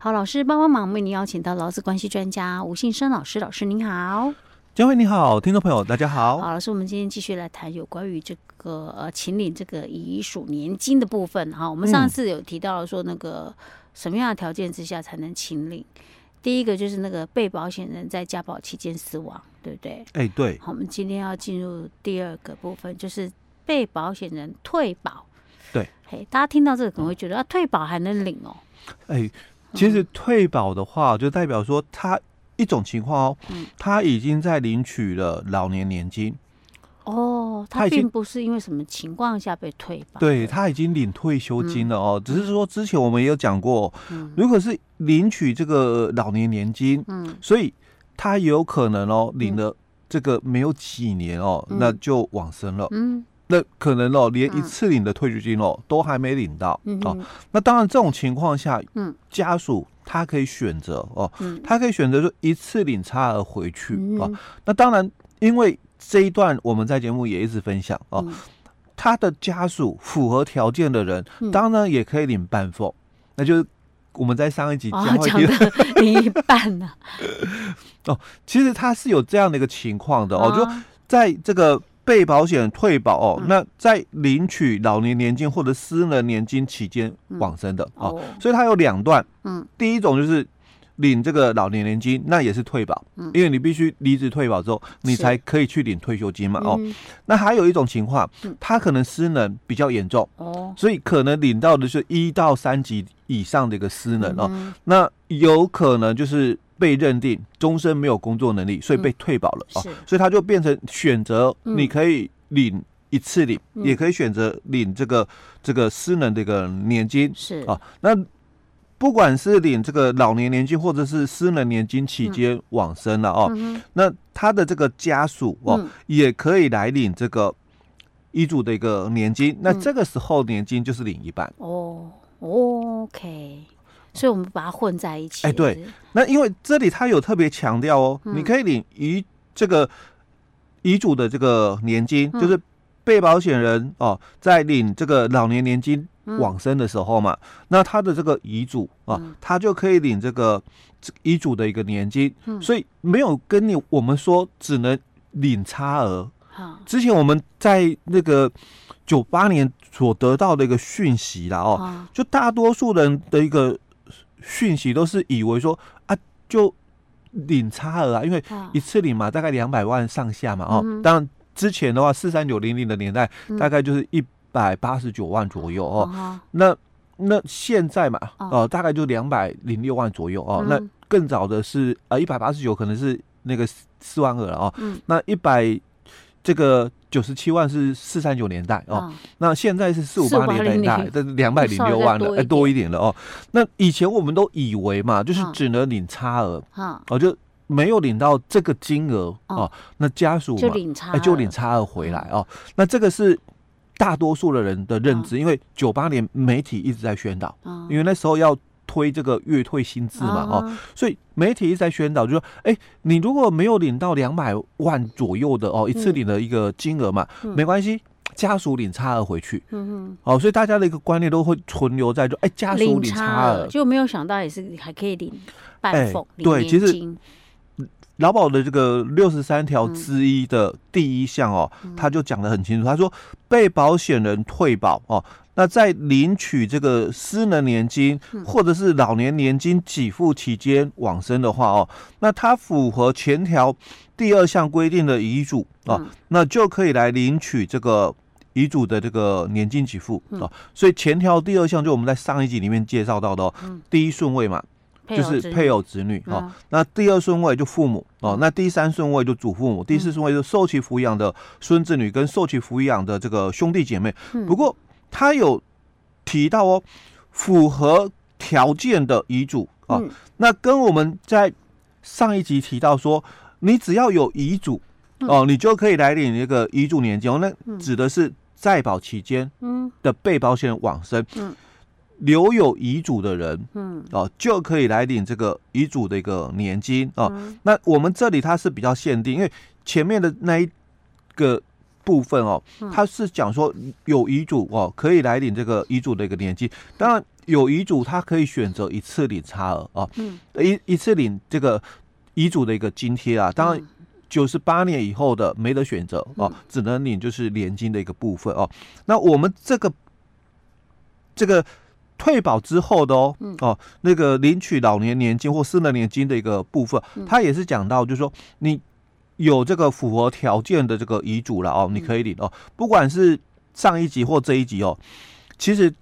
好，老师帮帮忙，为您邀请到劳资关系专家吴信生老师，老师您好。佳慧你好，听众朋友大家好。好，老师，我们今天继续来谈有关于这个呃，秦领这个遗属年金的部分。哈，我们上次有提到说，那个什么样的条件之下才能请领？第一个就是那个被保险人在家保期间死亡，对不对？哎，对。好，我们今天要进入第二个部分，就是被保险人退保。对。嘿，大家听到这个可能会觉得啊，退保还能领哦？哎，其实退保的话，就代表说他。一种情况哦，他已经在领取了老年年金。哦，他并不是因为什么情况下被退保，对，他已经领退休金了哦。只是说之前我们也有讲过，如果是领取这个老年年金，嗯，所以他有可能哦，领了这个没有几年哦，那就往生了，嗯，那可能哦，连一次领的退休金哦都还没领到哦。那当然这种情况下，嗯，家属。他可以选择哦，他可以选择说一次领差额回去啊、哦。那当然，因为这一段我们在节目也一直分享哦，他的家属符合条件的人，当然也可以领半俸，那就是我们在上一集讲的 领一半呢。哦，其实他是有这样的一个情况的哦，就在这个。被保险退保哦，那在领取老年年金或者私人年金期间往生的哦，所以它有两段。嗯，第一种就是领这个老年年金，那也是退保，因为你必须离职退保之后，你才可以去领退休金嘛。哦，那还有一种情况，他可能失能比较严重哦，所以可能领到的是一到三级以上的一个失能哦，那有可能就是。被认定终身没有工作能力，所以被退保了啊，所以他就变成选择，你可以领一次领，也可以选择领这个这个私人的一个年金是啊。那不管是领这个老年年金或者是私人年金期间往生了哦，那他的这个家属哦也可以来领这个遗嘱的一个年金，那这个时候年金就是领一半哦。OK。所以我们把它混在一起。哎，对，那因为这里他有特别强调哦，你可以领遗这个遗嘱的这个年金，就是被保险人哦，在领这个老年年金往生的时候嘛，那他的这个遗嘱啊，他就可以领这个遗嘱的一个年金，所以没有跟你我们说只能领差额。之前我们在那个九八年所得到的一个讯息啦哦，就大多数人的一个。讯息都是以为说啊，就领差额啊，因为一次领嘛，大概两百万上下嘛，哦，当然之前的话四三九零零的年代，大概就是一百八十九万左右哦。那那现在嘛，哦，大概就两百零六万左右哦。那更早的是啊，一百八十九可能是那个四万二了哦。那一百这个。九十七万是四三九年代哦，哦，那现在是四五八年代，这是两百零六万了，哎，多一点了哦。那以前我们都以为嘛，就是只能领差额，哦，哦，就没有领到这个金额哦，哦，那家属嘛就领差，哎，就领差额回来哦。那这个是大多数的人的认知，哦，因为九八年媒体一直在宣导，哦，因为那时候要。推这个月退薪资嘛，哦，所以媒体一直在宣导，就说，哎，你如果没有领到两百万左右的哦，一次领的一个金额嘛，没关系，家属领差额回去，嗯嗯，哦，所以大家的一个观念都会存留在，就，哎，家属领差额，就没有想到也是还可以领半俸，对，其实劳保的这个六十三条之一的第一项哦，他就讲得很清楚，他说被保险人退保哦。那在领取这个失能年金或者是老年年金给付期间往生的话哦，那他符合前条第二项规定的遗嘱哦，那就可以来领取这个遗嘱的这个年金给付啊。所以前条第二项就我们在上一集里面介绍到的，哦第一顺位嘛，就是配偶子女啊，那第二顺位就父母哦，那第三顺位就祖父母，第四顺位就受其抚养的孙子女跟受其抚养的这个兄弟姐妹。不过他有提到哦，符合条件的遗嘱啊，那跟我们在上一集提到说，你只要有遗嘱哦，你就可以来领那个遗嘱年金哦。那指的是在保期间的被保险人往生，留有遗嘱的人，嗯，哦，就可以来领这个遗嘱的一个年金哦。那我们这里它是比较限定，因为前面的那一个。部分哦，它是讲说有遗嘱哦，可以来领这个遗嘱的一个年金。当然，有遗嘱，他可以选择一次领差额哦，嗯，一一次领这个遗嘱的一个津贴啊。当然，九十八年以后的没得选择哦，只能领就是年金的一个部分哦。那我们这个这个退保之后的哦，哦，那个领取老年年金或私人年金的一个部分，他也是讲到，就是说你有这个符合条件的这个遗嘱了哦，你可以领哦，不管是上一集或这一集哦，其实。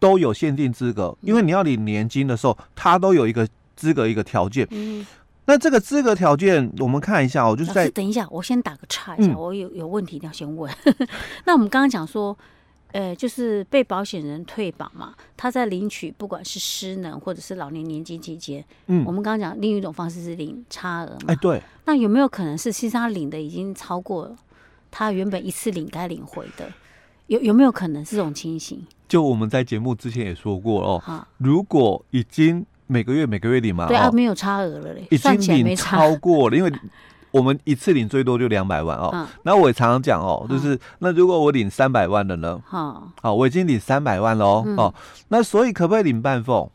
都有限定资格，因为你要领年金的时候，它都有一个资格一个条件。嗯，那这个资格条件，我们看一下哦，就是在等一下，我先打个岔一下，嗯、我有有问题一定要先问。那我们刚刚讲说，呃，就是被保险人退保嘛，他在领取不管是失能或者是老年年金期间，嗯，我们刚刚讲另一种方式是领差额嘛，哎，对。那有没有可能是其实他领的已经超过他原本一次领该领回的？有有没有可能是这种情形？就我们在节目之前也说过哦，好如果已经每个月每个月领嘛，对啊，没有差额了嘞，已经领超过了，因为我们一次领最多就两百万哦。那我也常常讲哦，就是那如果我领三百万的呢？好，好，我已经领三百万了哦，那所以可不可以领半俸？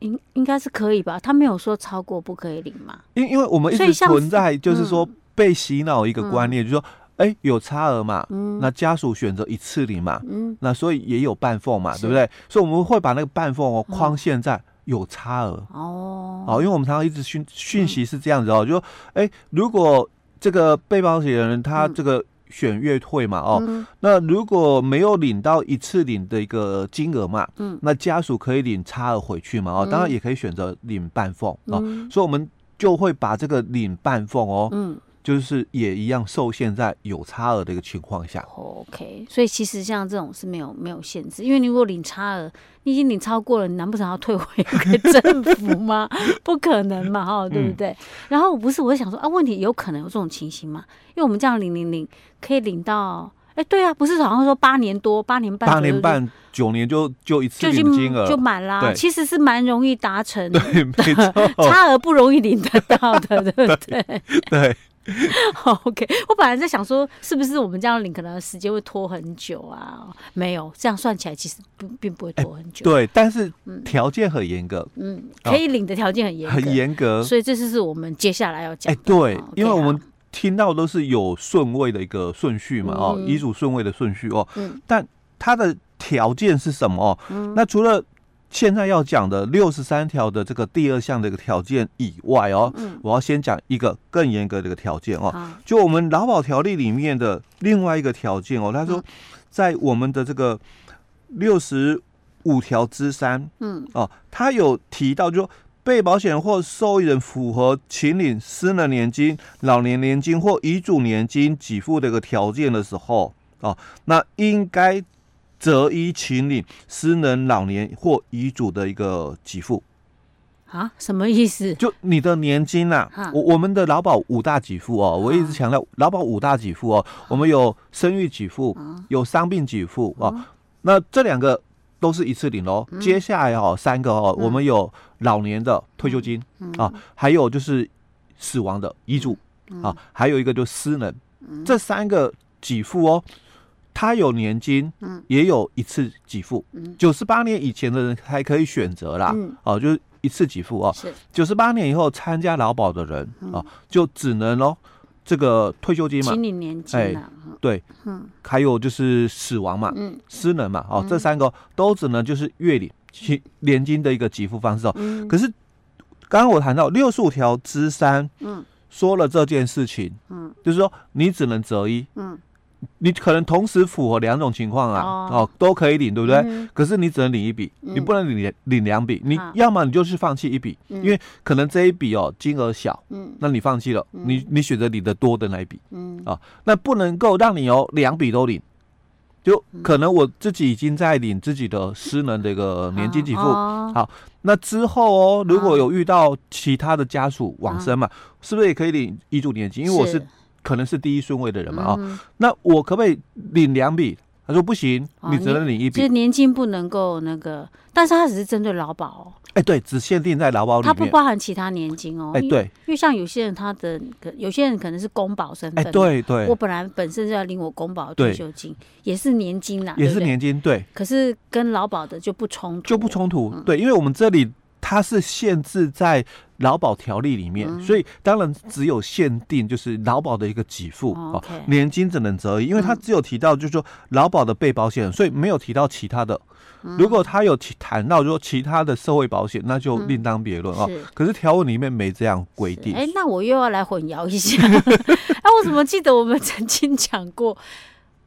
应应该是可以吧？他没有说超过不可以领嘛？因因为我们一直存在就是说被洗脑一个观念，就是说。哎、欸，有差额嘛？嗯，那家属选择一次领嘛？嗯，那所以也有半俸嘛，是对不对？所以我们会把那个半俸哦框现在有差额。哦。哦，因为我们常常一直讯讯息是这样子哦，嗯、就说哎、欸，如果这个被保险人他这个选月退嘛哦，嗯、那如果没有领到一次领的一个金额嘛，嗯，那家属可以领差额回去嘛哦，当然也可以选择领半俸、嗯、哦，所以我们就会把这个领半俸哦，嗯。就是也一样受限在有差额的一个情况下。OK，所以其实像这种是没有没有限制，因为你如果领差额，你已经领超过了，你难不成要退回给政府吗？不可能嘛，哈，对不对？嗯、然后不是，我在想说啊，问题有可能有这种情形吗？因为我们这样领领领，可以领到，哎，对啊，不是好像说八年多、八年半、八年半、九年就就一次领金额就满啦，对其实是蛮容易达成的，对，没错，差额不容易领得到的，对不对？对。OK。我本来在想说，是不是我们这样领，可能时间会拖很久啊？没有，这样算起来其实并并不会拖很久。对，但是条件很严格。嗯，可以领的条件很严格，很严格。所以这次是我们接下来要讲。哎，对，因为我们听到都是有顺位的一个顺序嘛，哦，遗嘱顺位的顺序哦。嗯。但它的条件是什么？哦，那除了。现在要讲的六十三条的这个第二项的一个条件以外哦，嗯、我要先讲一个更严格的一个条件哦，就我们劳保条例里面的另外一个条件哦，他说在我们的这个六十五条之三，嗯，哦，他有提到就说被保险或受益人符合请领私人年金、老年年金或遗嘱年金给付的一个条件的时候，哦，那应该。择一请领私人老年或遗嘱的一个给付啊？什么意思？就你的年金呐、啊？我我们的劳保五大给付哦，我一直强调劳保五大给付哦。我们有生育给付，有伤病给付哦。嗯、那这两个都是一次领喽。嗯、接下来哦，三个哦，嗯、我们有老年的退休金、嗯、啊，还有就是死亡的遗嘱、嗯、啊，还有一个就失能，嗯、这三个给付哦。他有年金，嗯，也有一次给付，嗯，九十八年以前的人还可以选择啦，嗯，哦，就是一次给付哦，是。九十八年以后参加劳保的人，哦，就只能哦，这个退休金嘛，年金，哎，对，嗯，还有就是死亡嘛，嗯，失能嘛，哦，这三个都只能就是月领其年金的一个给付方式哦，嗯，可是刚刚我谈到六十五条之三，嗯，说了这件事情，嗯，就是说你只能择一，嗯。你可能同时符合两种情况啊，哦，都可以领，对不对？嗯、可是你只能领一笔，嗯、你不能领领两笔。你要么你就是放弃一笔，嗯、因为可能这一笔哦金额小，嗯，那你放弃了，嗯、你你选择领的多的那一笔，嗯。啊，那不能够让你哦两笔都领，就可能我自己已经在领自己的失能的一个年金给付，哦、好，那之后哦如果有遇到其他的家属往生嘛，哦、是不是也可以领遗嘱年金？因为我是。可能是第一顺位的人嘛啊、那我可不可以领两笔？他说不行，你只能领一笔。其实、哦、年金不能够那个但是它只是针对劳保哦。哎，对，只限定在劳保里面，它不包含其他年金哦。哎，对，因为像有些人他的可，有些人可能是公保身份。哎，对对。我本来本身就要领我公保退休金，也是年金啦，也是年金，对。可是跟劳保的就不冲突，就不冲突。对，因为我们这里它是限制在劳保条例里面，所以当然只有限定就是劳保的一个给付哦，年金只能择一，因为他只有提到就是说劳保的被保险人，所以没有提到其他的。如果他有提谈到说其他的社会保险，那就另当别论哦。可是条文里面没这样规定。哎，那我又要来混淆一下。哎，我怎么记得我们曾经讲过，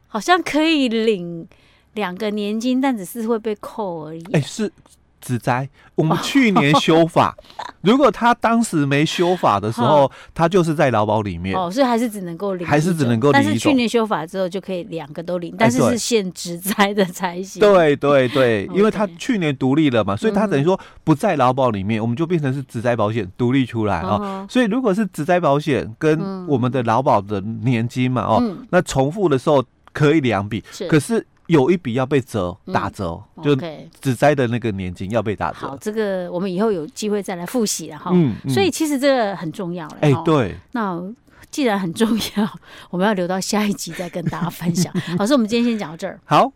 好像可以领两个年金，但只是会被扣而已。哎，是。职灾，我们去年修法，如果他当时没修法的时候，他就是在劳保里面。哦，所以还是只能够领，还是只能够领。但是去年修法之后就可以两个都领，但是是限职灾的才行。对对对，因为他去年独立了嘛，所以他等于说不在劳保里面，我们就变成是职灾保险独立出来啊。所以如果是职灾保险跟我们的劳保的年金嘛，哦，那重复的时候可以两笔，可是。有一笔要被折打折，嗯、就只摘的那个年金要被打折。好，这个我们以后有机会再来复习了哈。所以其实这个很重要了。哎、欸，对。那既然很重要，我们要留到下一集再跟大家分享。老师，我们今天先讲到这儿。好。